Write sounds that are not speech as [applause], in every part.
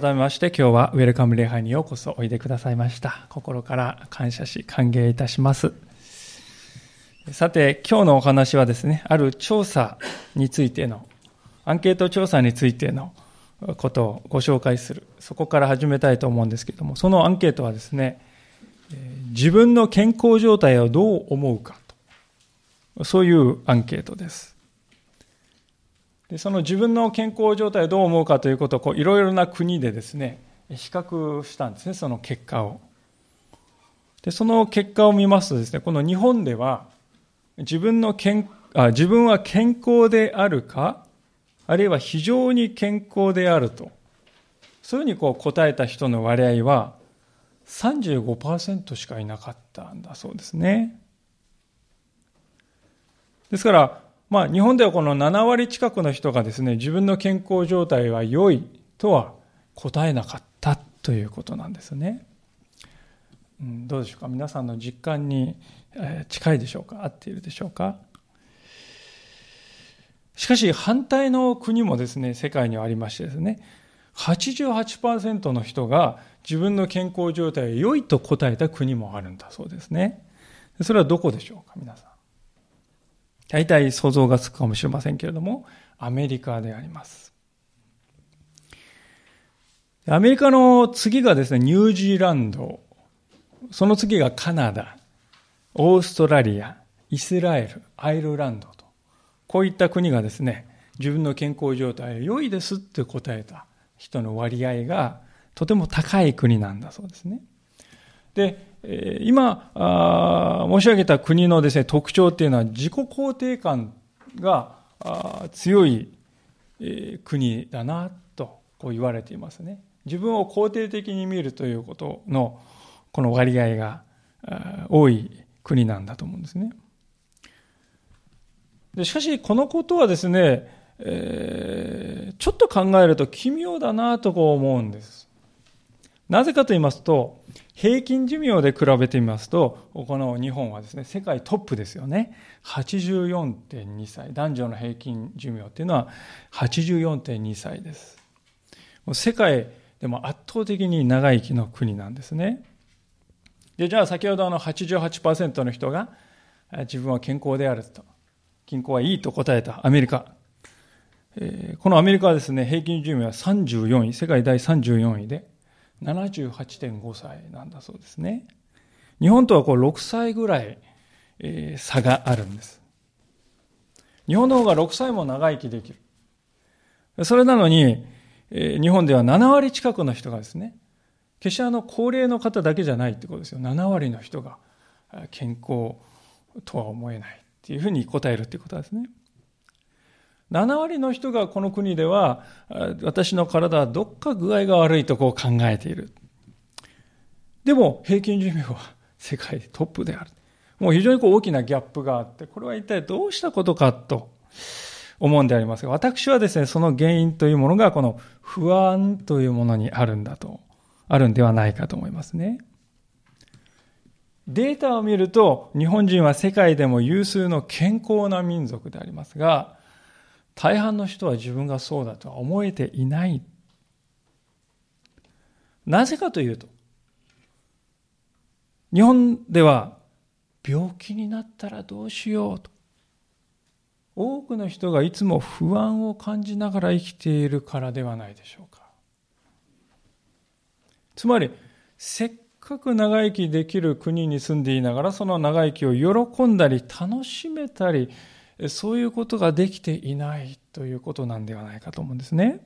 改めまして今日はウェルカム礼拝にようこそおいでくださいました。心から感謝し歓迎いたします。さて、今日のお話はですね、ある調査についての、アンケート調査についてのことをご紹介する。そこから始めたいと思うんですけども、そのアンケートはですね、自分の健康状態をどう思うかと、そういうアンケートです。でその自分の健康状態をどう思うかということをいろいろな国でですね比較したんですねその結果を。でその結果を見ますとですねこの日本では自分の健あ自分は健康であるかあるいは非常に健康であるとそういうふうにこう答えた人の割合は35%しかいなかったんだそうですね。ですからまあ、日本ではこの7割近くの人がですね、自分の健康状態は良いとは答えなかったということなんですね。どうでしょうか？皆さんの実感に近いでしょうか？合っているでしょうか？しかし反対の国もですね、世界にはありましてですね、88%の人が自分の健康状態が良いと答えた国もあるんだそうですね。それはどこでしょうか？皆さん。大体想像がつくかもしれませんけれども、アメリカであります。アメリカの次がですね、ニュージーランド、その次がカナダ、オーストラリア、イスラエル、アイルランドと、こういった国がですね、自分の健康状態良いですって答えた人の割合がとても高い国なんだそうですね。で、今申し上げた国のですね特徴っていうのは自己肯定感が強い国だなとこう言われていますね。自分を肯定的に見るということのこの割合が多い国なんだと思うんですね。でしかしこのことはですね、えー、ちょっと考えると奇妙だなとこう思うんです。なぜかと言いますと、平均寿命で比べてみますと、この日本はですね、世界トップですよね。84.2歳。男女の平均寿命っていうのは84.2歳です。世界でも圧倒的に長生きの国なんですね。で、じゃあ先ほどあの88%の人が自分は健康であると。健康はいいと答えたアメリカ。このアメリカはですね、平均寿命は34位、世界第34位で、78.5歳なんだそうですね。日本とはこう6歳ぐらい、えー、差があるんです。日本の方が6歳も長生きできる。それなのに、えー、日本では7割近くの人がですね、決してあの高齢の方だけじゃないってことですよ。7割の人が健康とは思えないっていうふうに答えるっていうことですね。7割の人がこの国では、私の体はどっか具合が悪いとこう考えている。でも、平均寿命は世界でトップである。もう非常にこう大きなギャップがあって、これは一体どうしたことかと思うんでありますが、私はですね、その原因というものがこの不安というものにあるんだと、あるんではないかと思いますね。データを見ると、日本人は世界でも有数の健康な民族でありますが、大半の人は自分がそうだとは思えていない。なぜかというと、日本では病気になったらどうしようと。多くの人がいつも不安を感じながら生きているからではないでしょうか。つまり、せっかく長生きできる国に住んでいながら、その長生きを喜んだり、楽しめたり、そういうことができていないということなんではないかと思うんですね。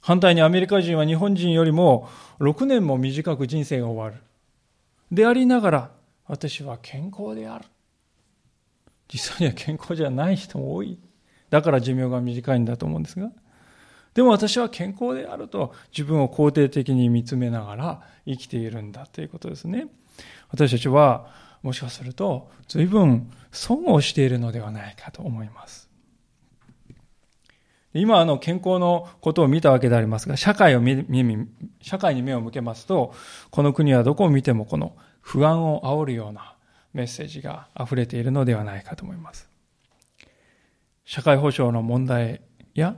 反対にアメリカ人は日本人よりも6年も短く人生が終わる。でありながら、私は健康である。実際には健康じゃない人も多い。だから寿命が短いんだと思うんですが。でも私は健康であると自分を肯定的に見つめながら生きているんだということですね。私たちはもしかすると随分損をしているのではないかと思います。今、あの、健康のことを見たわけでありますが、社会を見、社会に目を向けますと、この国はどこを見てもこの不安を煽るようなメッセージが溢れているのではないかと思います。社会保障の問題や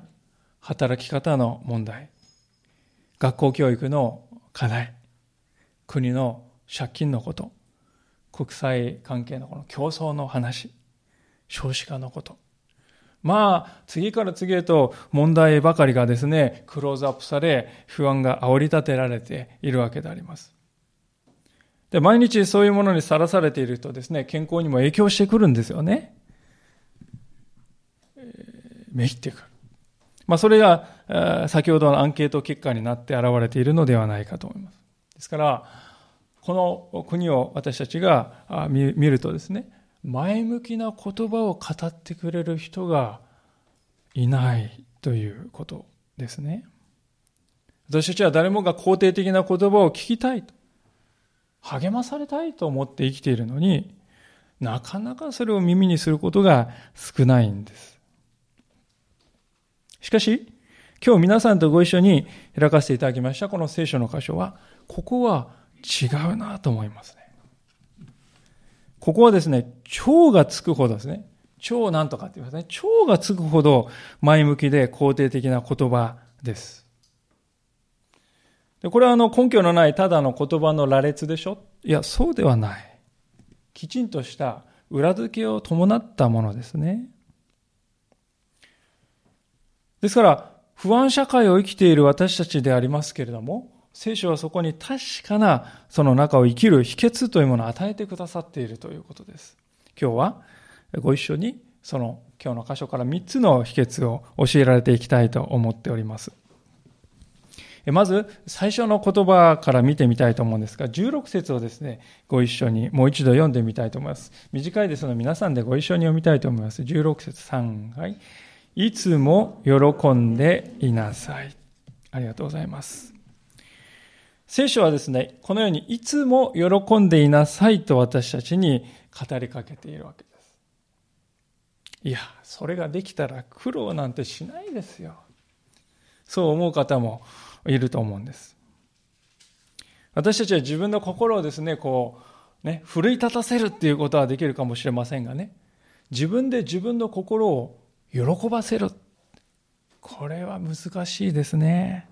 働き方の問題、学校教育の課題、国の借金のこと、国際関係のこの競争の話、少子化のこと。まあ、次から次へと問題ばかりがですね、クローズアップされ、不安が煽り立てられているわけであります。で、毎日そういうものにさらされているとですね、健康にも影響してくるんですよね。えー、めいってくる。まあ、それが、先ほどのアンケート結果になって現れているのではないかと思います。ですから、この国を私たちが見るとですね、前向きな言葉を語ってくれる人がいないということですね。私たちは誰もが肯定的な言葉を聞きたいと、励まされたいと思って生きているのに、なかなかそれを耳にすることが少ないんです。しかし、今日皆さんとご一緒に開かせていただきましたこの聖書の箇所は、ここは違うなと思いますね。ここはですね、蝶がつくほどですね、蝶なんとかって言いますね、蝶がつくほど前向きで肯定的な言葉です。でこれはあの根拠のないただの言葉の羅列でしょ？いや、そうではない。きちんとした裏付けを伴ったものですね。ですから、不安社会を生きている私たちでありますけれども、聖書はそこに確かなその中を生きる秘訣というものを与えてくださっているということです。今日はご一緒にその今日の箇所から3つの秘訣を教えられていきたいと思っております。まず最初の言葉から見てみたいと思うんですが、16節をですね、ご一緒にもう一度読んでみたいと思います。短いですので皆さんでご一緒に読みたいと思います。16節3、はい。いつも喜んでいなさい。ありがとうございます。聖書はですね、このようにいつも喜んでいなさいと私たちに語りかけているわけです。いや、それができたら苦労なんてしないですよ。そう思う方もいると思うんです。私たちは自分の心をですね、こう、ね、奮い立たせるっていうことはできるかもしれませんがね、自分で自分の心を喜ばせる。これは難しいですね。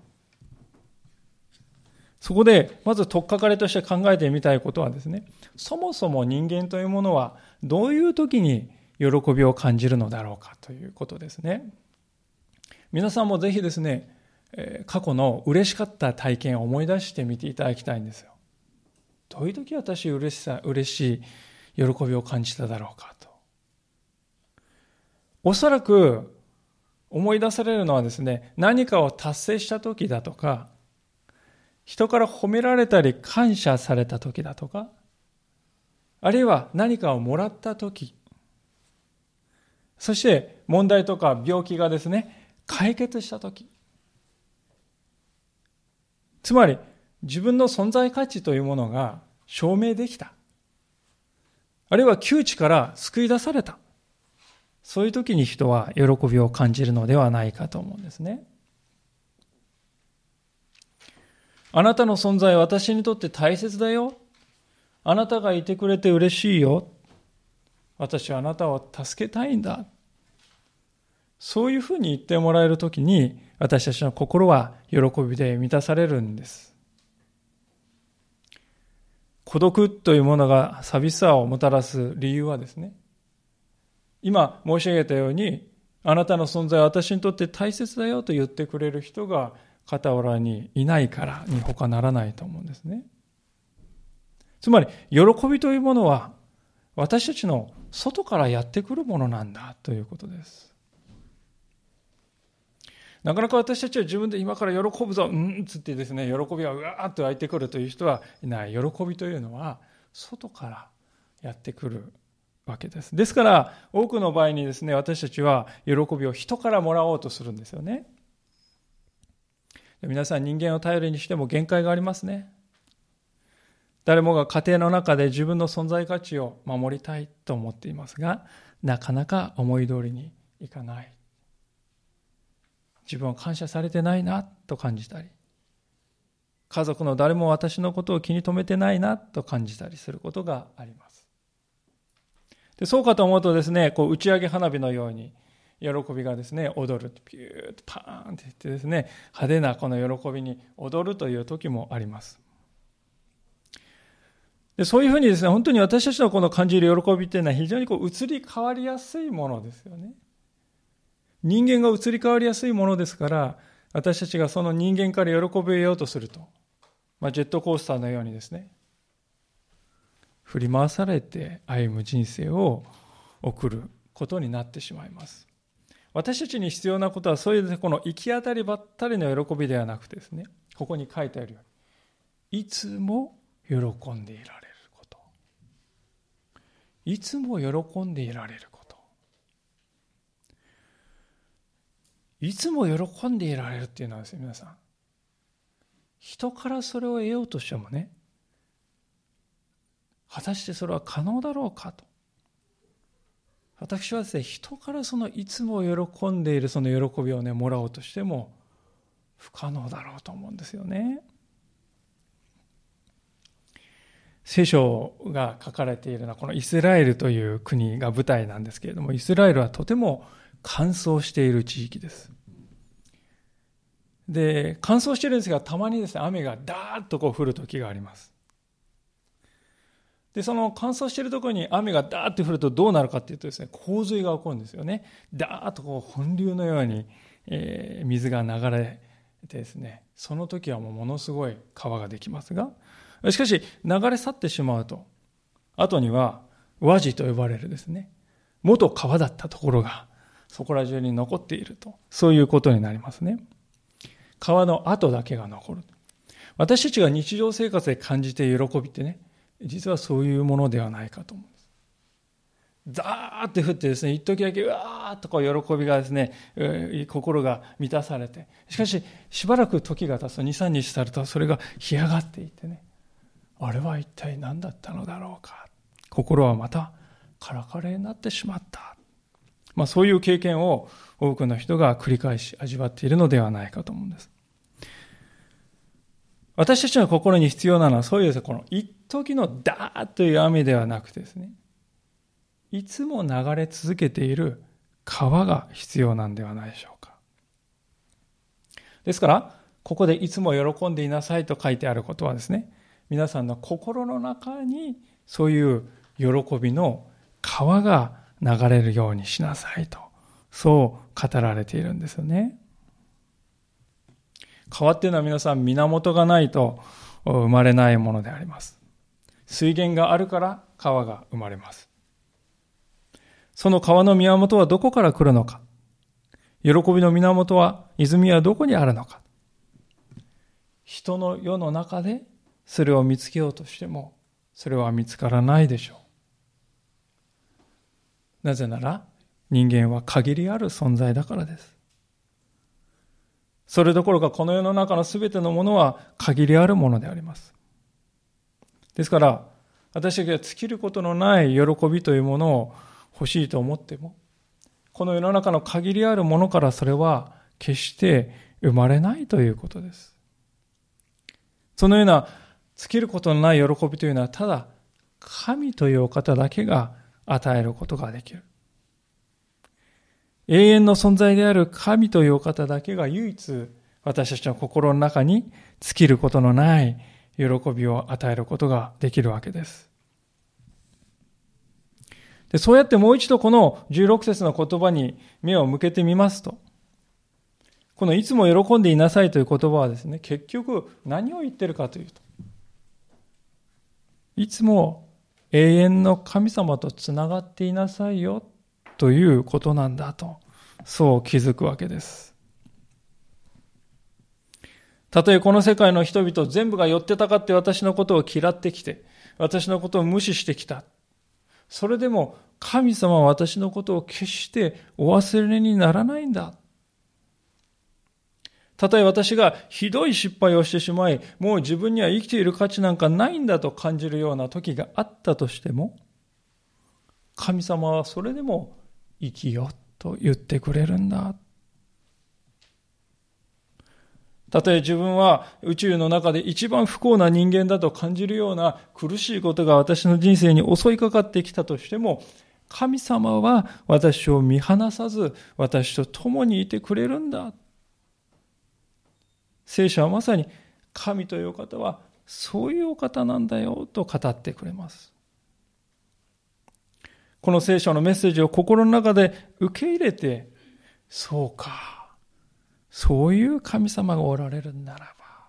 そこで、まず取っかかりとして考えてみたいことはですね、そもそも人間というものはどういう時に喜びを感じるのだろうかということですね。皆さんもぜひですね、過去の嬉しかった体験を思い出してみていただきたいんですよ。どういう時私嬉しさ、嬉しい喜びを感じただろうかと。おそらく思い出されるのはですね、何かを達成した時だとか、人から褒められたり感謝された時だとか、あるいは何かをもらった時、そして問題とか病気がですね、解決した時。つまり自分の存在価値というものが証明できた。あるいは窮地から救い出された。そういう時に人は喜びを感じるのではないかと思うんですね。あなたの存在は私にとって大切だよ。あなたがいてくれて嬉しいよ。私はあなたを助けたいんだ。そういうふうに言ってもらえるときに、私たちの心は喜びで満たされるんです。孤独というものが寂しさをもたらす理由はですね、今申し上げたように、あなたの存在は私にとって大切だよと言ってくれる人が傍らにいないからに他ならないと思うんですね。つまり、喜びというものは私たちの外からやってくるものなんだということです。なかなか私たちは自分で今から喜ぶぞ、うんっつってですね、喜びがうわーっと湧いてくるという人はいない。喜びというのは外からやってくるわけです。ですから、多くの場合にですね、私たちは喜びを人からもらおうとするんですよね。皆さん人間を頼りにしても限界がありますね。誰もが家庭の中で自分の存在価値を守りたいと思っていますが、なかなか思い通りにいかない。自分を感謝されてないなと感じたり、家族の誰も私のことを気に留めてないなと感じたりすることがあります。でそうかと思うとですね、こう打ち上げ花火のように、喜びがですね、踊る。ピューッとパーンっていってですね、派手なこの喜びに踊るという時もあります。でそういうふうにですね、本当に私たちのこの感じる喜びっていうのは非常にこう移り変わりやすいものですよね。人間が移り変わりやすいものですから、私たちがその人間から喜びを得ようとすると、まあ、ジェットコースターのようにですね、振り回されて歩む人生を送ることになってしまいます。私たちに必要なことはそういうこの行き当たりばったりの喜びではなくてですね、ここに書いてあるように、いつも喜んでいられること。いつも喜んでいられること。いつも喜んでいられるっていうのはですね、皆さん。人からそれを得ようとしてもね、果たしてそれは可能だろうかと。私はですね、人からそのいつも喜んでいるその喜びをね、もらおうとしても不可能だろうと思うんですよね。聖書が書かれているのはこのイスラエルという国が舞台なんですけれども、イスラエルはとても乾燥している地域です。で、乾燥してるんですが、たまにですね、雨がダーッとこう降る時があります。で、その乾燥しているところに雨がダーッと降るとどうなるかっていうとですね、洪水が起こるんですよね。ダーッとこう本流のように、えー、水が流れてですね、その時はもうものすごい川ができますが、しかし流れ去ってしまうと、後には和地と呼ばれるですね、元川だったところがそこら中に残っていると、そういうことになりますね。川の跡だけが残る。私たちが日常生活で感じて喜びってね、実はそういうものではないかと思うんです。ザーって降ってですね、一時だけうわーっとこう喜びがですね、心が満たされて、しかししばらく時が経つと2、3日さるとそれが干上がっていってね、あれは一体何だったのだろうか。心はまたカラカレになってしまった。まあそういう経験を多くの人が繰り返し味わっているのではないかと思うんです。私たちの心に必要なのはそういうですね、この一時のダーッという雨ではなくてですね、いつも流れ続けている川が必要なんではないでしょうか。ですから、ここでいつも喜んでいなさいと書いてあることはですね、皆さんの心の中にそういう喜びの川が流れるようにしなさいと、そう語られているんですよね。川っていうのは皆さん源がないと生まれないものであります。水源があるから川が生まれます。その川の源はどこから来るのか喜びの源は、泉はどこにあるのか人の世の中でそれを見つけようとしても、それは見つからないでしょう。なぜなら、人間は限りある存在だからです。それどころかこの世の中の全てのものは限りあるものであります。ですから、私たちが尽きることのない喜びというものを欲しいと思っても、この世の中の限りあるものからそれは決して生まれないということです。そのような尽きることのない喜びというのは、ただ神というお方だけが与えることができる。永遠の存在である神というお方だけが唯一私たちの心の中に尽きることのない喜びを与えることができるわけです。でそうやってもう一度この16節の言葉に目を向けてみますと、このいつも喜んでいなさいという言葉はですね、結局何を言ってるかというと、いつも永遠の神様とつながっていなさいよということなんだと、そう気づくわけです。たとえこの世界の人々全部が寄ってたかって私のことを嫌ってきて、私のことを無視してきた。それでも神様は私のことを決してお忘れにならないんだ。たとえ私がひどい失敗をしてしまい、もう自分には生きている価値なんかないんだと感じるような時があったとしても、神様はそれでも生きよと言ってくれるんだ。たとえ自分は宇宙の中で一番不幸な人間だと感じるような苦しいことが私の人生に襲いかかってきたとしても、神様は私を見放さず、私と共にいてくれるんだ。聖書はまさに神という方はそういうお方なんだよと語ってくれます。この聖書のメッセージを心の中で受け入れて、そうか、そういう神様がおられるならば、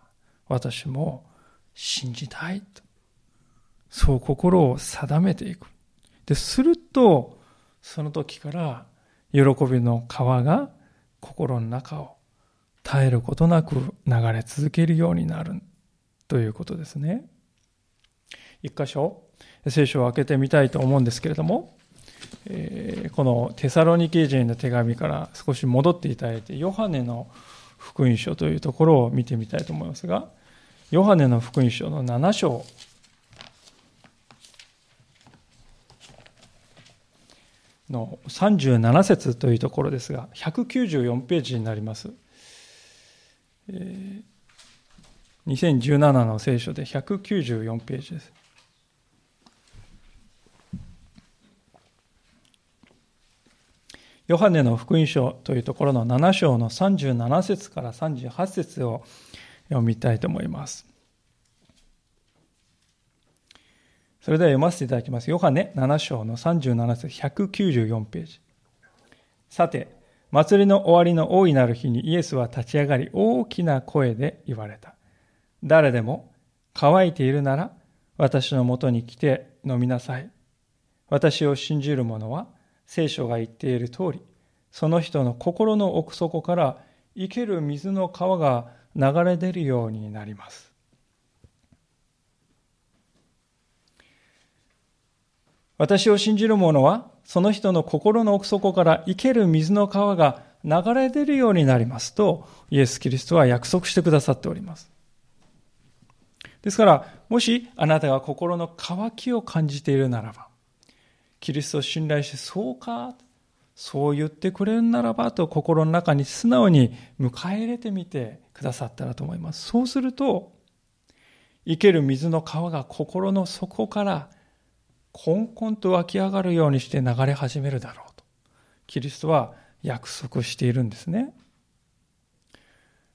私も信じたいと。そう心を定めていく。で、すると、その時から喜びの川が心の中を絶えることなく流れ続けるようになるということですね。一箇所、聖書を開けてみたいと思うんですけれども、え、このテサロニケ人の手紙から少し戻っていただいて、ヨハネの福音書というところを見てみたいと思いますが、ヨハネの福音書の7章の37節というところですが、194ページになります。えー、2017の聖書で194ページです。ヨハネの福音書というところの7章の37節から38節を読みたいと思います。それでは読ませていただきます。ヨハネ7章の37節194ページ。さて、祭りの終わりの大いなる日にイエスは立ち上がり大きな声で言われた。誰でも乾いているなら私のもとに来て飲みなさい。私を信じる者は聖書が言っている通り、その人の心の奥底から生ける水の川が流れ出るようになります。私を信じる者はその人の心の奥底から生ける水の川が流れ出るようになりますと、イエス・キリストは約束してくださっております。ですから、もしあなたが心の渇きを感じているならば、キリストを信頼して、そうか、そう言ってくれるならばと心の中に素直に迎え入れてみてくださったらと思います。そうすると、生ける水の川が心の底からこんこんと湧き上がるようにして流れ始めるだろうと。キリストは約束しているんですね。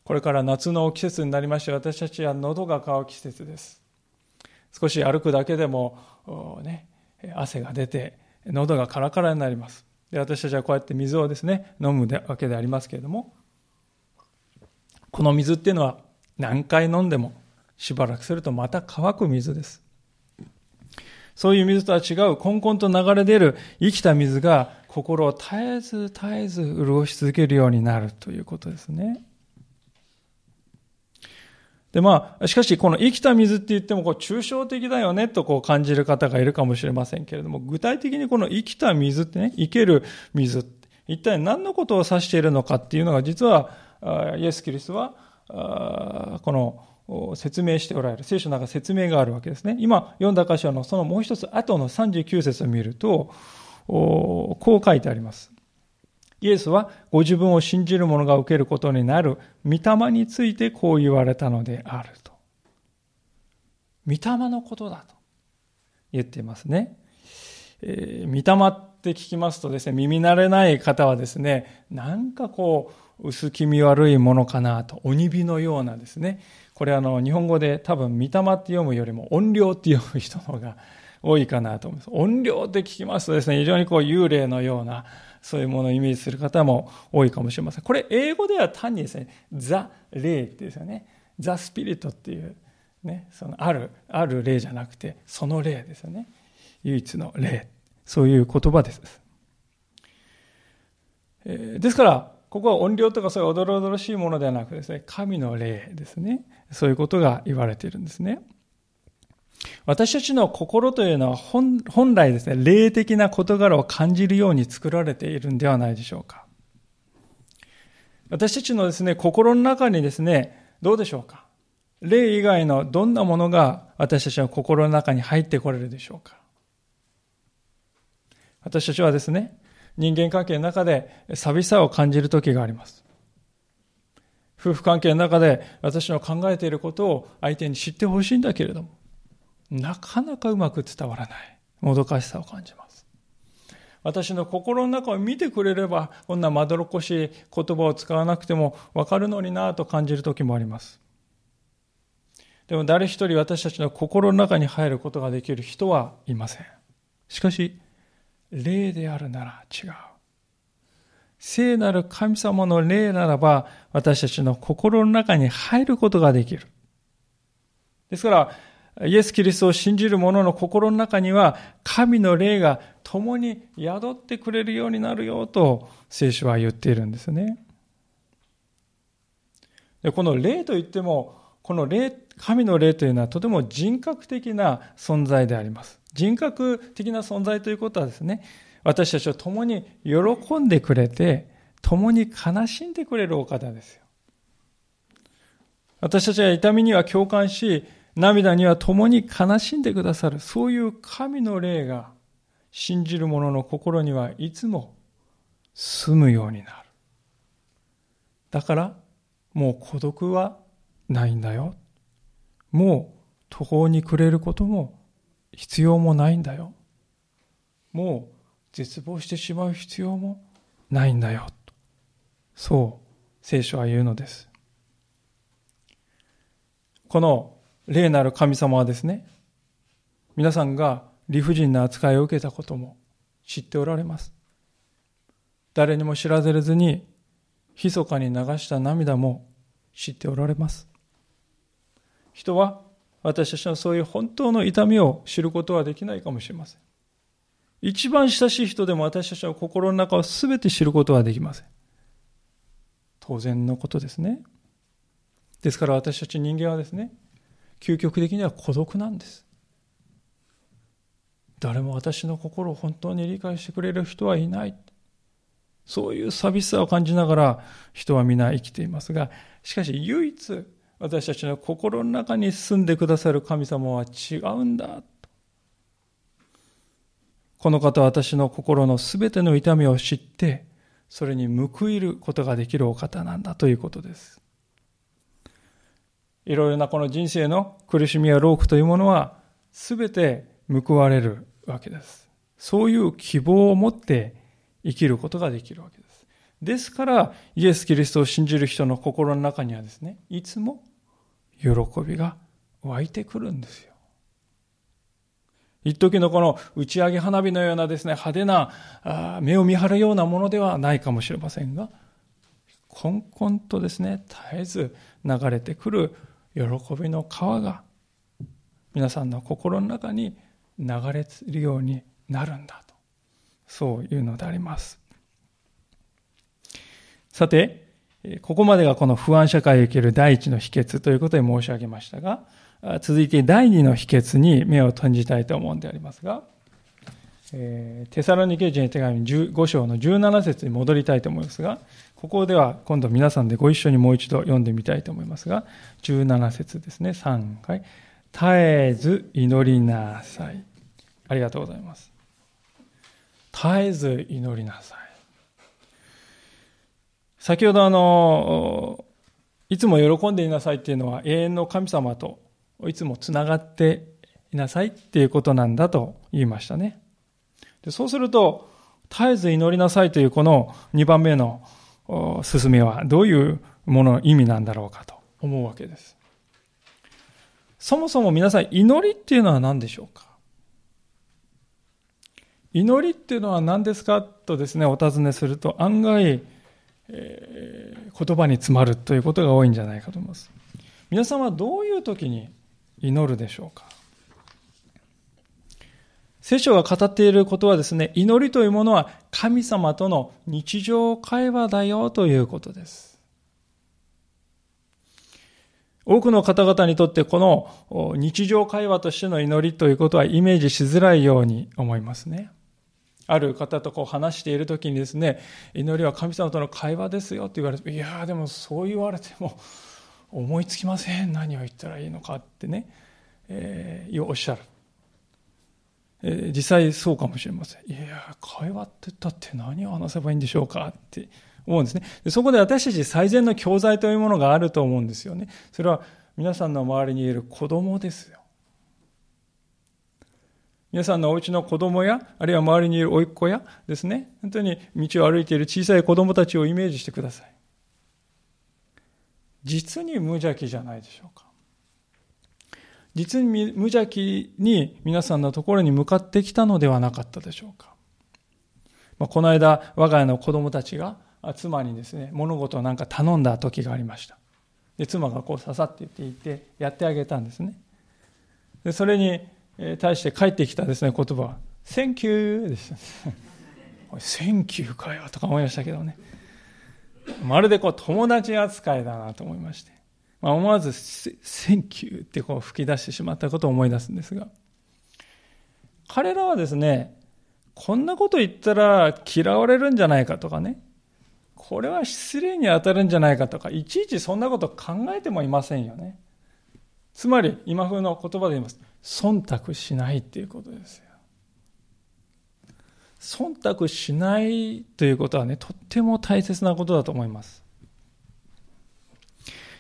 これから夏の季節になりまして、私たちは喉が渇く季節です。少し歩くだけでも、ね、汗が出て、喉がカラカラになります。で私たちはこうやって水をですね、飲むわけでありますけれども、この水っていうのは何回飲んでもしばらくするとまた乾く水です。そういう水とは違う、こんこんと流れ出る生きた水が心を絶えず絶えず潤し続けるようになるということですね。で、まあ、しかし、この生きた水って言っても、こう、抽象的だよね、とこう感じる方がいるかもしれませんけれども、具体的にこの生きた水ってね、生ける水、一体何のことを指しているのかっていうのが、実は、イエス・キリストは、この、説明しておられる。聖書の中説明があるわけですね。今読んだ箇所のそのもう一つ後の39節を見ると、こう書いてあります。イエスはご自分を信じる者が受けることになる御霊についてこう言われたのであると。御霊のことだと言っていますね。えー、御霊って聞きますとですね、耳慣れない方はですね、なんかこう、薄気味悪いものかなと、鬼火のようなですね、これあの、日本語で多分、御霊って読むよりも音量って読む人の方が多いかなと思います。音量って聞きますとですね、非常にこう幽霊のような、そういうものをイメージする方も多いかもしれません。これ、英語では単にですね、ザ・霊ってですよね。ザ・スピリットっていう、ね、そのある、ある霊じゃなくて、その霊ですよね。唯一の霊。そういう言葉です。えー、ですから、ここは音量とかそういうおどろおどろしいものではなくですね、神の霊ですね。そういうことが言われているんですね。私たちの心というのは本来ですね、霊的な事柄を感じるように作られているんではないでしょうか。私たちのですね、心の中にですね、どうでしょうか？霊以外のどんなものが私たちの心の中に入ってこれるでしょうか？私たちはですね、人間関係の中で寂しさを感じる時があります。夫婦関係の中で私の考えていることを相手に知ってほしいんだけれども、なかなかうまく伝わらない。もどかしさを感じます。私の心の中を見てくれれば、こんなまどろっこしい言葉を使わなくてもわかるのになと感じる時もあります。でも誰一人私たちの心の中に入ることができる人はいません。しかし、霊であるなら違う。聖なる神様の霊ならば、私たちの心の中に入ることができる。ですから、イエス・キリストを信じる者の心の中には、神の霊が共に宿ってくれるようになるよと、聖書は言っているんですね。でこの霊といっても、この霊、神の霊というのはとても人格的な存在であります。人格的な存在ということはですね、私たちを共に喜んでくれて、共に悲しんでくれるお方ですよ。私たちは痛みには共感し、涙には共に悲しんでくださる、そういう神の霊が信じる者の心にはいつも住むようになる。だから、もう孤独はないんだよ。もう途方に暮れることも必要もないんだよ。もう絶望してしまう必要もないんだよ。そう聖書は言うのです。この霊なる神様はですね、皆さんが理不尽な扱いを受けたことも知っておられます。誰にも知らせずに、密かに流した涙も知っておられます。人は私たちのそういう本当の痛みを知ることはできないかもしれません。一番親しい人でも私たちの心の中を全て知ることはできません。当然のことですね。ですから私たち人間はですね、究極的には孤独なんです。誰も私の心を本当に理解してくれる人はいない。そういう寂しさを感じながら人は皆生きていますが、しかし唯一私たちの心の中に住んでくださる神様は違うんだ。この方は私の心のすべての痛みを知って、それに報いることができるお方なんだということです。いろいろなこの人生の苦しみや労苦というものは、すべて報われるわけです。そういう希望を持って生きることができるわけです。ですから、イエス・キリストを信じる人の心の中にはですね、いつも喜びが湧いてくるんですよ。一時のこの打ち上げ花火のようなですね、派手な目を見張るようなものではないかもしれませんが、こんこんとですね、絶えず流れてくる喜びの川が皆さんの心の中に流れるようになるんだと。そういうのであります。さて、ここまでがこの不安社会を生きる第一の秘訣ということで申し上げましたが、続いて第二の秘訣に目を閉じたいと思うんでありますが、えテサロニケ人手紙5章の17節に戻りたいと思いますが、ここでは今度皆さんでご一緒にもう一度読んでみたいと思いますが、17節ですね、3回。絶えず祈りなさい。ありがとうございます。絶えず祈りなさい。先ほどあの、いつも喜んでいなさいっていうのは永遠の神様といつもつながっていなさいっていうことなんだと言いましたね。でそうすると、絶えず祈りなさいというこの2番目の進めはどういうものの意味なんだろうかと思うわけです。そもそも皆さん祈りっていうのは何でしょうか？祈りっていうのは何ですかとですね、お尋ねすると案外、えー、言葉に詰まるということが多いんじゃないかと思います。皆さんはどういう時に祈るでしょうか？聖書が語っていることはですね、祈りというものは神様との日常会話だよということです。多くの方々にとってこの日常会話としての祈りということはイメージしづらいように思いますね。ある方とこう話している時にですね、祈りは神様との会話ですよって言われて、いやでもそう言われても思いつきません。何を言ったらいいのかってね、えー、おっしゃる。え実際そうかもしれません。いや、会話って言ったって何を話せばいいんでしょうかって思うんですね。でそこで私たち最善の教材というものがあると思うんですよね。それは皆さんの周りにいる子供ですよ。皆さんのお家の子供や、あるいは周りにいる甥っ子やですね、本当に道を歩いている小さい子供たちをイメージしてください。実に無邪気じゃないでしょうか。実に無邪気に皆さんのところに向かってきたのではなかったでしょうか。まあ、この間、我が家の子供たちが妻にですね、物事をなんか頼んだ時がありました。で妻がこう刺さって言っていて、やってあげたんですね。でそれに対して返ってきたですね、言葉は、 Thank you でした。 Thank you かよとか思いましたけどね。まるでこう友達扱いだなと思いまして。まあ、思わず、 Thank you ってこう吹き出してしまったことを思い出すんですが。彼らはですね、こんなこと言ったら嫌われるんじゃないかとかね。これは失礼に当たるんじゃないかとか、いちいちそんなこと考えてもいませんよね。つまり、今風の言葉で言います。忖度しないっていうことですよ。忖度しないということはね、とっても大切なことだと思います。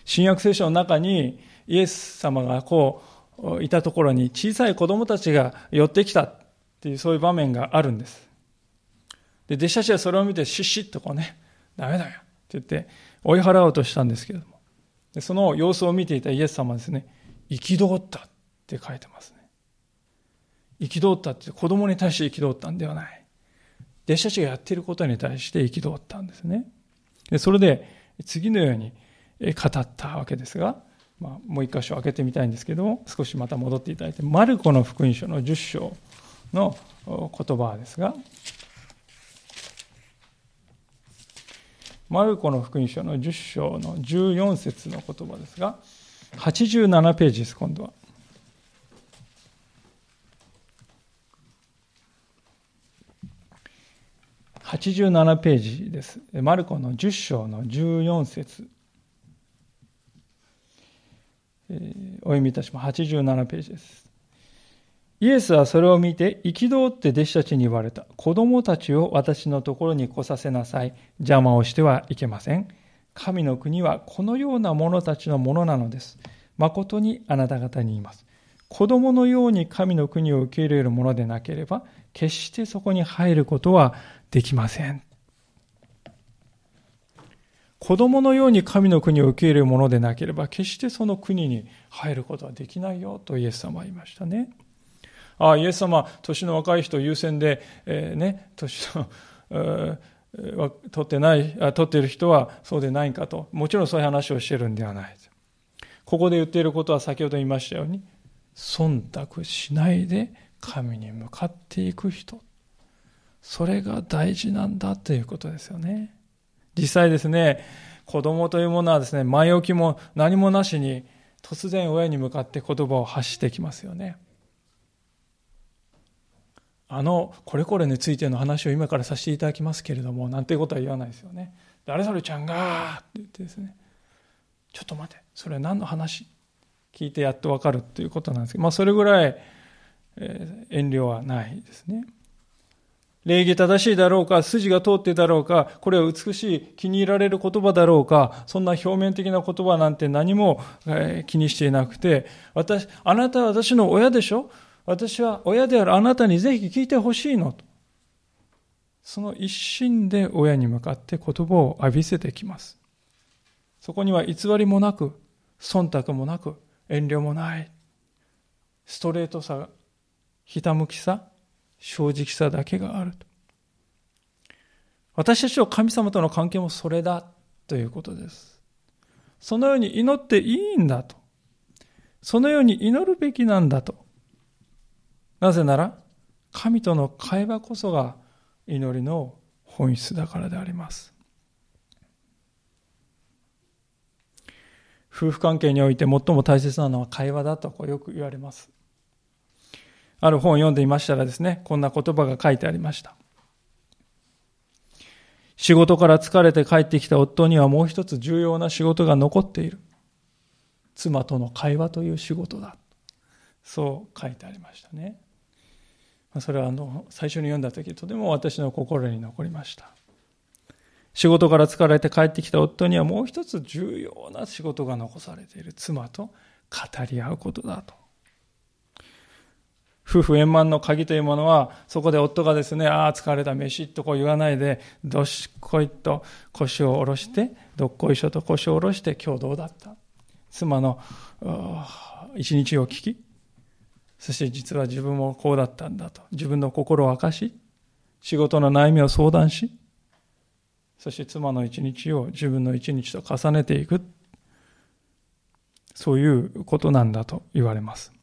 新約聖書の中にイエス様がこういたところに小さい子供たちが寄ってきたっていうそういう場面があるんです。で、弟子たちはそれを見てシュッシッとこうね、ダメだよって言って追い払おうとしたんですけれども、でその様子を見ていたイエス様はですね、憤ったって書いてますね。憤ったって子供に対して憤ったんではない。弟子たちがやっていることに対して憤ったんですね。でそれで次のように語ったわけですが、まあ、もう一箇所開けてみたいんですけども、少しまた戻っていただいて、マルコの福音書の10章の言葉ですが、マルコの福音書の10章の14節の言葉ですが、87ページです、今度は。87ページです。マルコの10章の14節、お読みいたします。87ページです。イエスはそれを見て、憤って弟子たちに言われた。子供たちを私のところに来させなさい。邪魔をしてはいけません。神の国はこのような者たちのものなのです。誠にあなた方に言います。子供のように神の国を受け入れるものでなければ、決してそこに入ることはできません。子供のように神の国を受け入れるものでなければ、決してその国に入ることはできないよとイエス様は言いましたね。ああ、イエス様、年の若い人優先で、えー、ね、年の、えー、取ってない、取っている人はそうでないかと。もちろんそういう話をしてるんではない。ここで言っていることは先ほど言いましたように、忖度しないで神に向かっていく人。それが大事なんだということですよね。実際ですね、子供というものはですね、前置きも何もなしに突然親に向かって言葉を発してきますよね。あの、これこれについての話を今からさせていただきますけれども、なんていうことは言わないですよね。誰それちゃんがって言ってですね、ちょっと待て、それ何の話？聞いてやっとわかるということなんですけど、まあそれぐらい、えー、遠慮はないですね。礼儀正しいだろうか、筋が通ってだろうか、これは美しい、気に入られる言葉だろうか、そんな表面的な言葉なんて何も気にしていなくて、私、あなたは私の親でしょ？私は親であるあなたにぜひ聞いてほしいのと。その一心で親に向かって言葉を浴びせてきます。そこには偽りもなく、忖度もなく、遠慮もない、ストレートさ、ひたむきさ、正直さだけがあると。私たちと神様との関係もそれだということです。そのように祈っていいんだと。そのように祈るべきなんだと。なぜなら、神との会話こそが祈りの本質だからであります。夫婦関係において最も大切なのは会話だとよく言われます。ある本を読んでいましたらですね、こんな言葉が書いてありました。仕事から疲れて帰ってきた夫にはもう一つ重要な仕事が残っている。妻との会話という仕事だ。そう書いてありましたね。それはあの最初に読んだ時とても私の心に残りました。仕事から疲れて帰ってきた夫にはもう一つ重要な仕事が残されている妻と語り合うことだと。夫婦円満の鍵というものは、そこで夫がですね、ああ、疲れた飯とこう言わないで、どしこいと腰を下ろして、どっこいしょと腰を下ろして、今日どうだった妻の一日を聞き、そして実は自分もこうだったんだと、自分の心を明かし、仕事の悩みを相談し、そして妻の一日を自分の一日と重ねていく。そういうことなんだと言われます。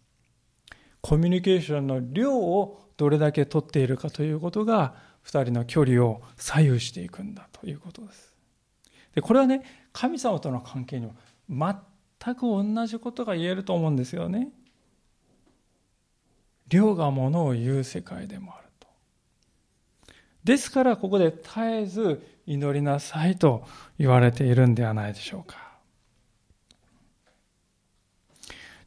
コミュニケーションの量をどれだけ取っているかということが、二人の距離を左右していくんだということです。で、これはね、神様との関係にも全く同じことが言えると思うんですよね。量がものを言う世界でもあると。ですから、ここで絶えず祈りなさいと言われているんではないでしょうか。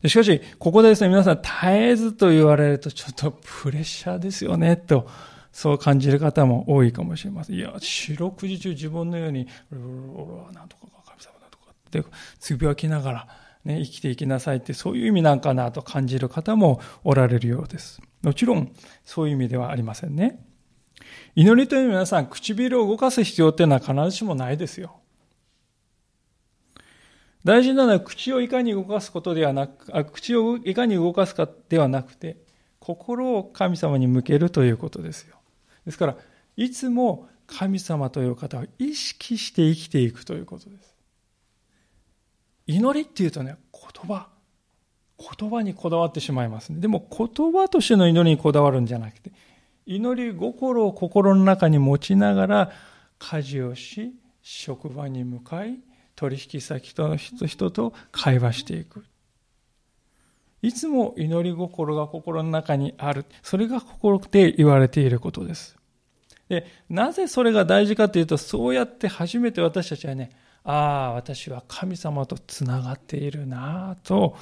しかし、ここでですね、皆さん、絶えずと言われると、ちょっとプレッシャーですよね、と、そう感じる方も多いかもしれません。いや、四六時中自分のように、俺はなんとか神様だとかって、つぶやきながら、ね、生きていきなさいって、そういう意味なんかなと感じる方もおられるようです。もちろん、そういう意味ではありませんね。祈りというのは皆さん、唇を動かす必要っていうのは必ずしもないですよ。大事なのは口をいかに動かすことではなく、あ口をいかに動かすかではなくて、心を神様に向けるということですよ。ですから、いつも神様という方を意識して生きていくということです。祈りっていうとね、言葉。言葉にこだわってしまいますね。でも言葉としての祈りにこだわるんじゃなくて、祈り心を心の中に持ちながら家事をし、職場に向かい、取引先との人と会話していく。いつも祈り心が心の中にある。それが心で言われていることです。で、なぜそれが大事かというと、そうやって初めて私たちはね、ああ、私は神様とつながっているなぁと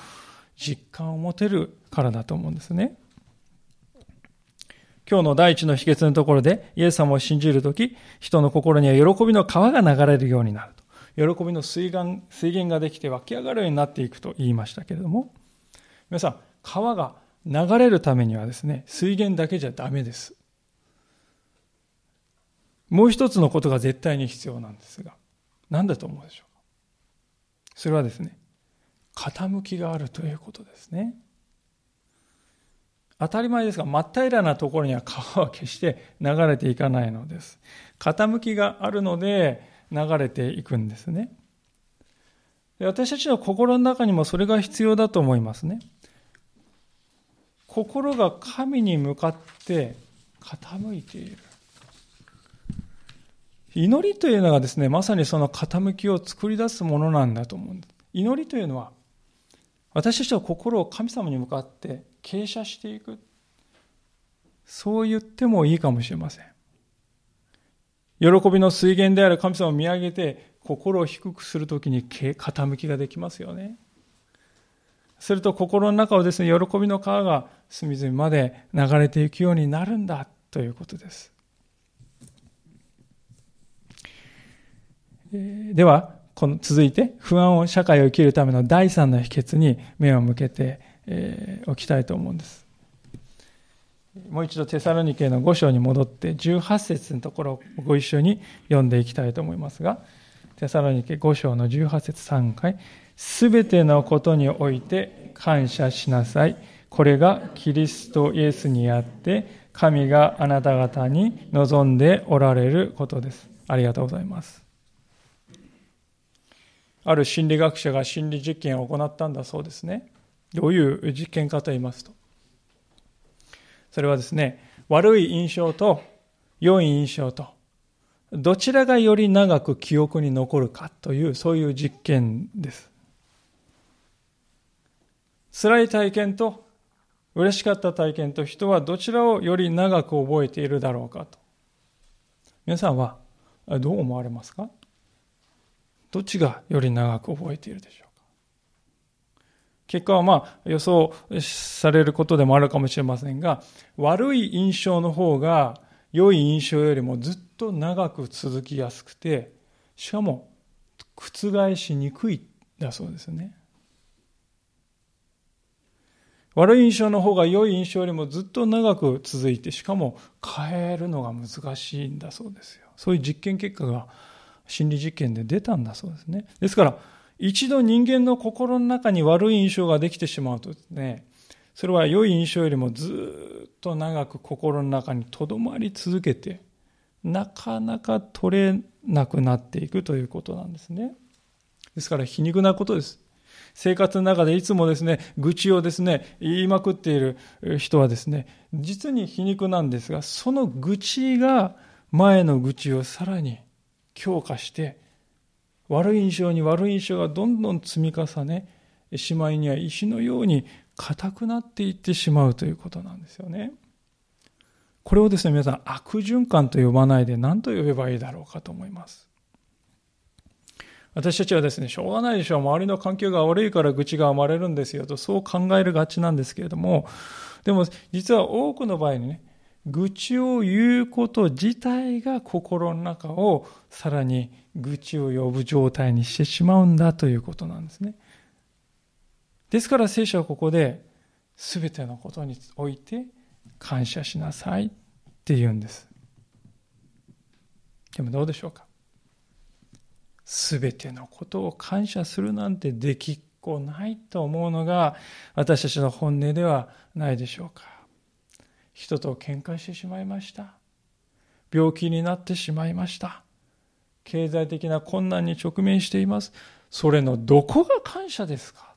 実感を持てるからだと思うんですね。今日の第一の秘訣のところで、イエス様を信じるとき、人の心には喜びの川が流れるようになると。喜びの水源水源ができて湧き上がるようになっていくと言いましたけれども、皆さん、川が流れるためにはですね、水源だけじゃダメです。もう一つのことが絶対に必要なんですが、何だと思うでしょう？かそれはですね、傾きがあるということですね。当たり前ですが、真っ平らなところには川は決して流れていかないのです。傾きがあるので、流れていくんですね。私たちの心の中にもそれが必要だと思いますね。心が神に向かって傾いている。祈りというのがですね、まさにその傾きを作り出すものなんだと思うんです。祈りというのは、私たちの心を神様に向かって傾斜していく。そう言ってもいいかもしれません。喜びの水源である神様を見上げて心を低くするときに傾きができますよね。すると心の中をですね、喜びの川が隅々まで流れていくようになるんだということです。では、この続いて不安を社会を生きるための第三の秘訣に目を向けておきたいと思うんです。もう一度テサロニケの5章に戻って18節のところをご一緒に読んでいきたいと思いますが、テサロニケ5章の18節3回、すべてのことにおいて感謝しなさい。これがキリストイエスにあって、神があなた方に望んでおられることです。ありがとうございます。ある心理学者が心理実験を行ったんだそうですね。どういう実験かと言いますと、それはですね、悪い印象と良い印象と、どちらがより長く記憶に残るかという、そういう実験です。辛い体験と嬉しかった体験と人はどちらをより長く覚えているだろうかと。皆さんはどう思われますか？どっちがより長く覚えているでしょう？結果はまあ予想されることでもあるかもしれませんが、悪い印象の方が良い印象よりもずっと長く続きやすくて、しかも覆しにくいだそうですね。悪い印象の方が良い印象よりもずっと長く続いて、しかも変えるのが難しいんだそうですよ。そういう実験結果が心理実験で出たんだそうですね。ですから、一度人間の心の中に悪い印象ができてしまうとですね、それは良い印象よりもずっと長く心の中に留まり続けて、なかなか取れなくなっていくということなんですね。ですから皮肉なことです。生活の中でいつもですね、愚痴をですね、言いまくっている人はですね、実に皮肉なんですが、その愚痴が前の愚痴をさらに強化して、悪い印象に悪い印象がどんどん積み重ね、しまいには石のように硬くなっていってしまうということなんですよね。これをですね、皆さん悪循環と呼ばないで何と呼べばいいだろうかと思います。私たちはですね、しょうがないでしょう。周りの環境が悪いから愚痴が生まれるんですよと、そう考えるがちなんですけれども、でも実は多くの場合にね、愚痴を言うこと自体が心の中をさらに愚痴を呼ぶ状態にしてしまうんだということなんですね。ですから聖書はここで全てのことにおいて感謝しなさいって言うんです。でもどうでしょうか？すべてのことを感謝するなんてできっこないと思うのが私たちの本音ではないでしょうか。人と喧嘩してしまいました。病気になってしまいました。経済的な困難に直面しています。それのどこが感謝ですか？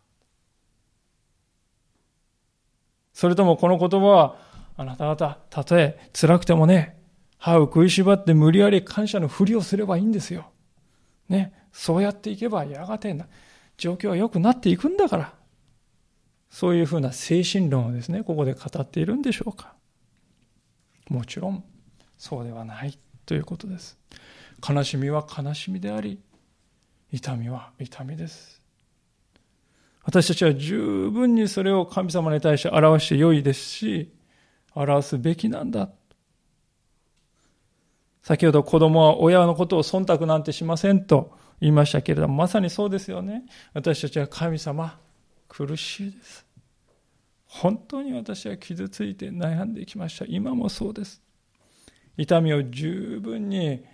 それともこの言葉はあなた方、たとえ辛くてもね、歯を食いしばって無理やり感謝のふりをすればいいんですよ。ね、そうやっていけばやがて状況は良くなっていくんだから。そういうふうな精神論をですね、ここで語っているんでしょうか。もちろん、そうではないということです。悲しみは悲しみであり、痛みは痛みです。私たちは十分にそれを神様に対して表して良いですし、表すべきなんだ。先ほど子供は親のことを忖度なんてしませんと言いましたけれども、まさにそうですよね。私たちは神様、苦しいです。本当に私は傷ついて悩んできました。今もそうです。痛みを十分に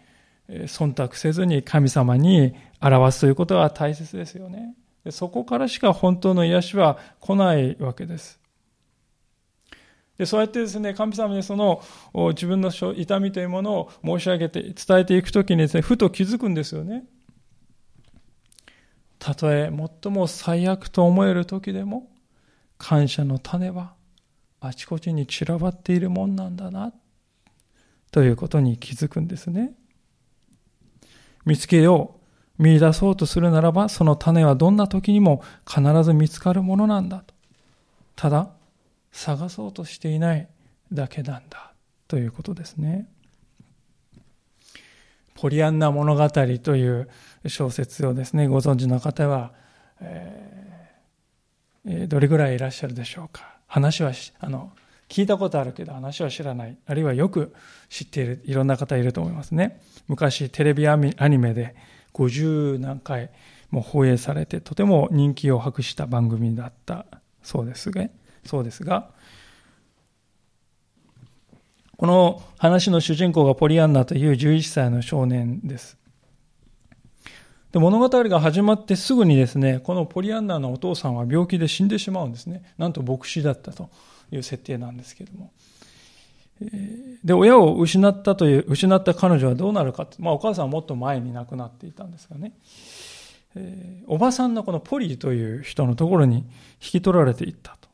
忖度せずに神様に表すということは大切ですよね。そこからしか本当の癒しは来ないわけです。でそうやってですね、神様にその自分の痛みというものを申し上げて伝えていくときにですね、ふと気づくんですよね。たとえ最も最悪と思える時でも、感謝の種はあちこちに散らばっているもんなんだな、ということに気づくんですね。見つけよう、見出そうとするならば、その種はどんな時にも必ず見つかるものなんだと。ただ、探そうとしていないだけなんだということですね。ポリアンナ物語という小説をですね、ご存知の方は、えー、どれぐらいいらっしゃるでしょうか。話はあの、聞いたことあるけど話は知らない。あるいはよく知っている、いろんな方いると思いますね。昔テレビアニメで50何回も放映されて、とても人気を博した番組だったそうですが、そうですが、この話の主人公がポリアンナという11歳の少年です。で物語が始まってすぐにですね、このポリアンナのお父さんは病気で死んでしまうんですね。なんと牧師だったという設定なんですけれども。で、親を失ったという、失った彼女はどうなるか。まあ、お母さんはもっと前に亡くなっていたんですがね。おばさんのこのポリーという人のところに引き取られていったと。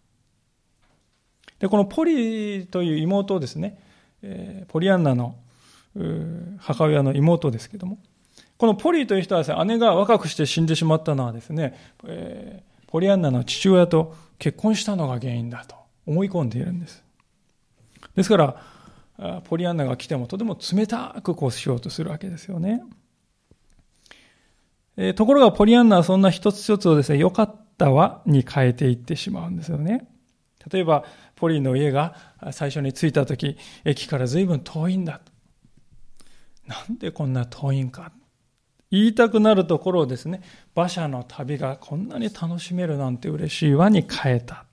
で、このポリーという妹をですね、ポリアンナの母親の妹ですけども、このポリーという人はですね、姉が若くして死んでしまったのはですね、ポリアンナの父親と結婚したのが原因だと思い込んでいるんです。ですから、ポリアンナが来てもとても冷たくこうしようとするわけですよね。ところがポリアンナはそんな一つ一つをですね、良かったわに変えていってしまうんですよね。例えば、ポリの家が最初に着いた時、駅から随分遠いんだ。なんでこんな遠いんか。言いたくなるところをですね、馬車の旅がこんなに楽しめるなんて嬉しいわに変えた。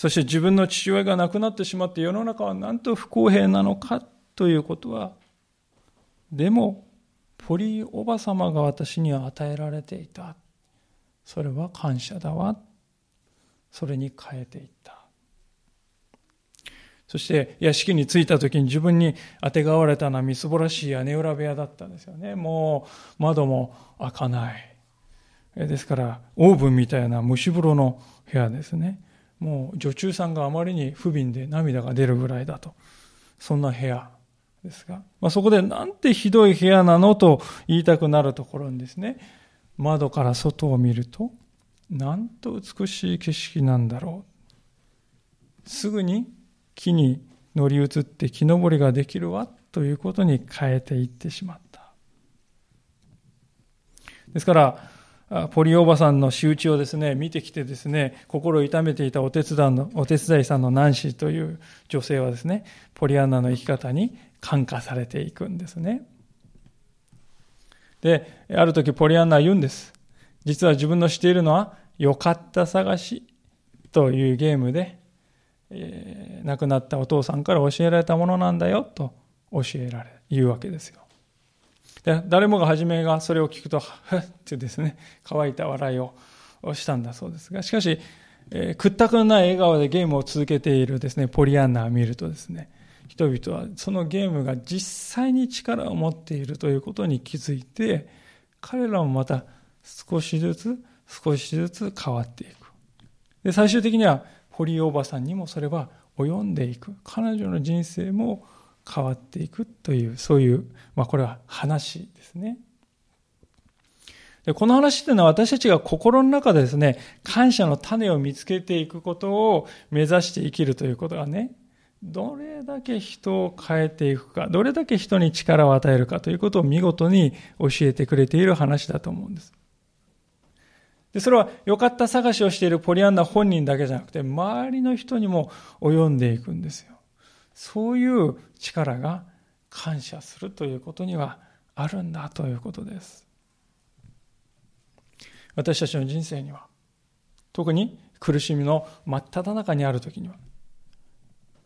そして自分の父親が亡くなってしまって世の中はなんと不公平なのかということは、でも、ポリーおば様が私には与えられていた。それは感謝だわ。それに変えていった。そして屋敷に着いた時に自分にあてがわれたのはみすぼらしい屋根裏部屋だったんですよね。もう窓も開かない。ですからオーブンみたいな蒸し風呂の部屋ですね。もう女中さんがあまりに不憫で涙が出るぐらいだと。そんな部屋ですが、まあ、そこでなんてひどい部屋なのと言いたくなるところにですね、窓から外を見ると、なんと美しい景色なんだろう。すぐに木に乗り移って木登りができるわということに変えていってしまった。ですから、ポリおばさんの仕打ちをですね、見てきてですね、心を痛めていたお手伝いの、お手伝いさんのナンシーという女性はですね、ポリアンナの生き方に感化されていくんですね。で、ある時ポリアンナは言うんです。実は自分のしているのは、よかった探しというゲームで、えー、亡くなったお父さんから教えられたものなんだよと教えられ、言うわけですよ。で誰もが初めがそれを聞くと、は [laughs] っってですね、乾いた笑いをしたんだそうですが、しかし、えー、屈託のない笑顔でゲームを続けているですね、ポリアンナを見るとですね、人々はそのゲームが実際に力を持っているということに気づいて、彼らもまた少しずつ少しずつ変わっていく。で、最終的には堀井おばさんにもそれは及んでいく。彼女の人生も変わっていくという、そういう、まあこれは話ですね。でこの話っていうのは私たちが心の中でですね、感謝の種を見つけていくことを目指して生きるということがね、どれだけ人を変えていくか、どれだけ人に力を与えるかということを見事に教えてくれている話だと思うんです。で、それは良かった探しをしているポリアンナ本人だけじゃなくて、周りの人にも及んでいくんですよ。そういう力が感謝するということにはあるんだということです。私たちの人生には、特に苦しみの真っ只中にある時には、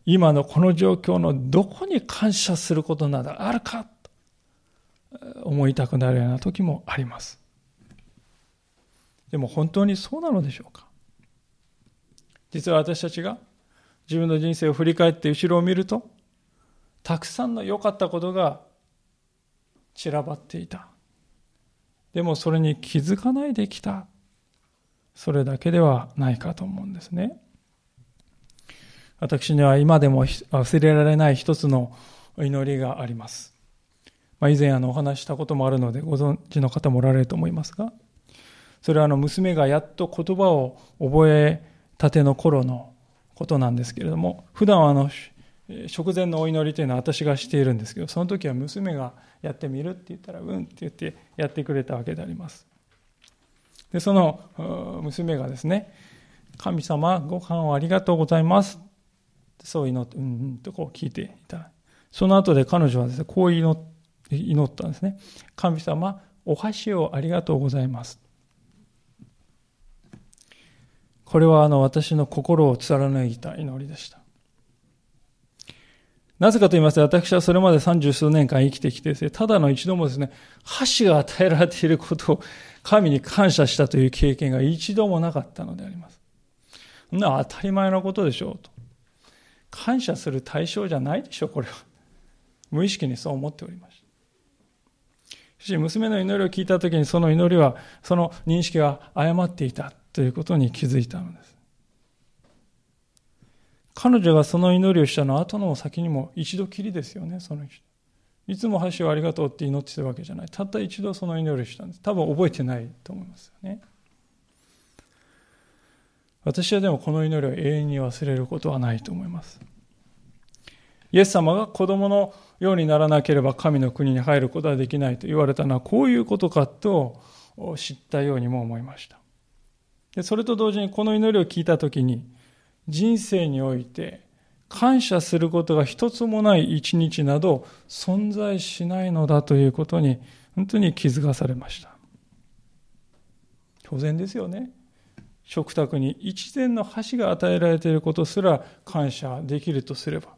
今のこの状況のどこに感謝することなどあるかと思いたくなるような時もあります。でも本当にそうなのでしょうか？実は私たちが自分の人生を振り返って後ろを見ると、たくさんの良かったことが散らばっていた。でもそれに気づかないできた。それだけではないかと思うんですね。私には今でも忘れられない一つの祈りがあります。まあ、以前あのお話したこともあるのでご存知の方もおられると思いますが、それはあの娘がやっと言葉を覚えたての頃のことなんですけれども、普段はあの食前のお祈りというのは私がしているんですけど、その時は娘がやってみるって言ったら、うんって言ってやってくれたわけであります。で、その娘がですね、神様、ご飯をありがとうございます。ってそう祈って、うんうんとこう聞いていた。その後で彼女はですね、こう祈ったんですね。神様、お箸をありがとうございます。これはあの私の心を貫いた祈りでした。なぜかと言いますと、私はそれまで三十数年間生きてきてですね、ただの一度もですね、箸が与えられていることを神に感謝したという経験が一度もなかったのであります。そんな当たり前のことでしょうと。感謝する対象じゃないでしょう、これは。無意識にそう思っておりました。しかし、娘の祈りを聞いたときに、その祈りは、その認識は誤っていた。ということに気づいたのです。彼女がその祈りをしたのは後の先にも一度きりですよね、その人。いつも箸をありがとうって祈ってたわけじゃない。たった一度その祈りをしたんです。多分覚えてないと思いますよね。私はでもこの祈りを永遠に忘れることはないと思います。イエス様が子供のようにならなければ神の国に入ることはできないと言われたのはこういうことかと知ったようにも思いました。でそれと同時にこの祈りを聞いたときに、人生において感謝することが一つもない一日など存在しないのだということに本当に気づかされました。当然ですよね。食卓に一膳の箸が与えられていることすら感謝できるとすれば、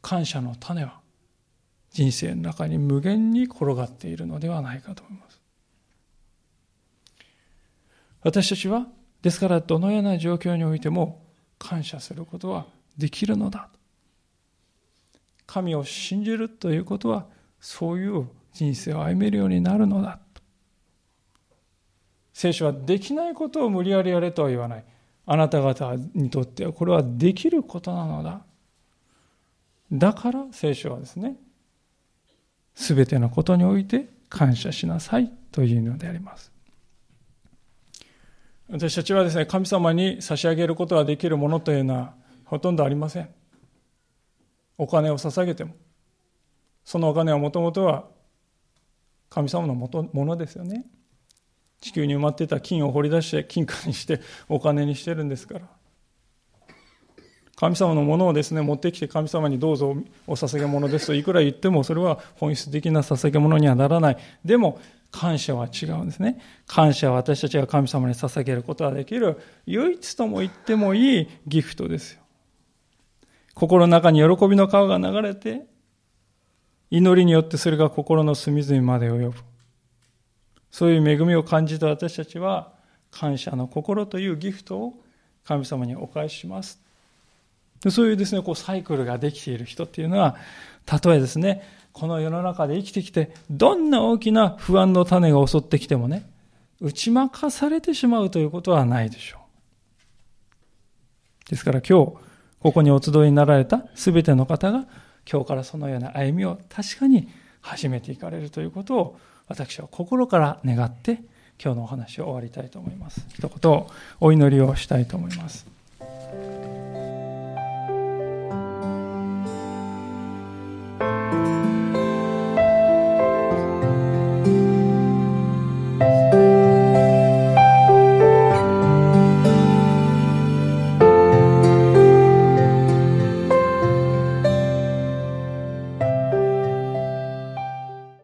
感謝の種は人生の中に無限に転がっているのではないかと思います。私たちは、ですからどのような状況においても感謝することはできるのだ。神を信じるということは、そういう人生を歩めるようになるのだ。聖書はできないことを無理やりやれとは言わない。あなた方にとってはこれはできることなのだ。だから聖書はですね、すべてのことにおいて感謝しなさいというのであります。私たちはですね、神様に差し上げることができるものというのはほとんどありません。お金を捧げても、そのお金はもともとは神様のものですよね。地球に埋まっていた金を掘り出して金貨にしてお金にしてるんですから神様のものをですね持ってきて神様にどうぞお捧げ物です。といくら言ってもそれは本質的な捧げ物にはならない。でも感謝は違うんですね。感謝は私たちが神様に捧げることができる。唯一とも言ってもいいギフトですよ。心の中に喜びの川が流れて祈りによってそれが心の隅々まで及ぶ。そういう恵みを感じた私たちは、感謝の心というギフトを神様にお返しします。そういうですね、こうサイクルができている人っていうのは、たとえですね、この世の中で生きてきて、どんな大きな不安の種が襲ってきてもね、打ち負かされてしまうということはないでしょう。ですから今日、ここにお集いになられた全ての方が、今日からそのような歩みを確かに始めていかれるということを私は心から願って今日のお話を終わりたいと思います。一言お祈りをしたいと思います。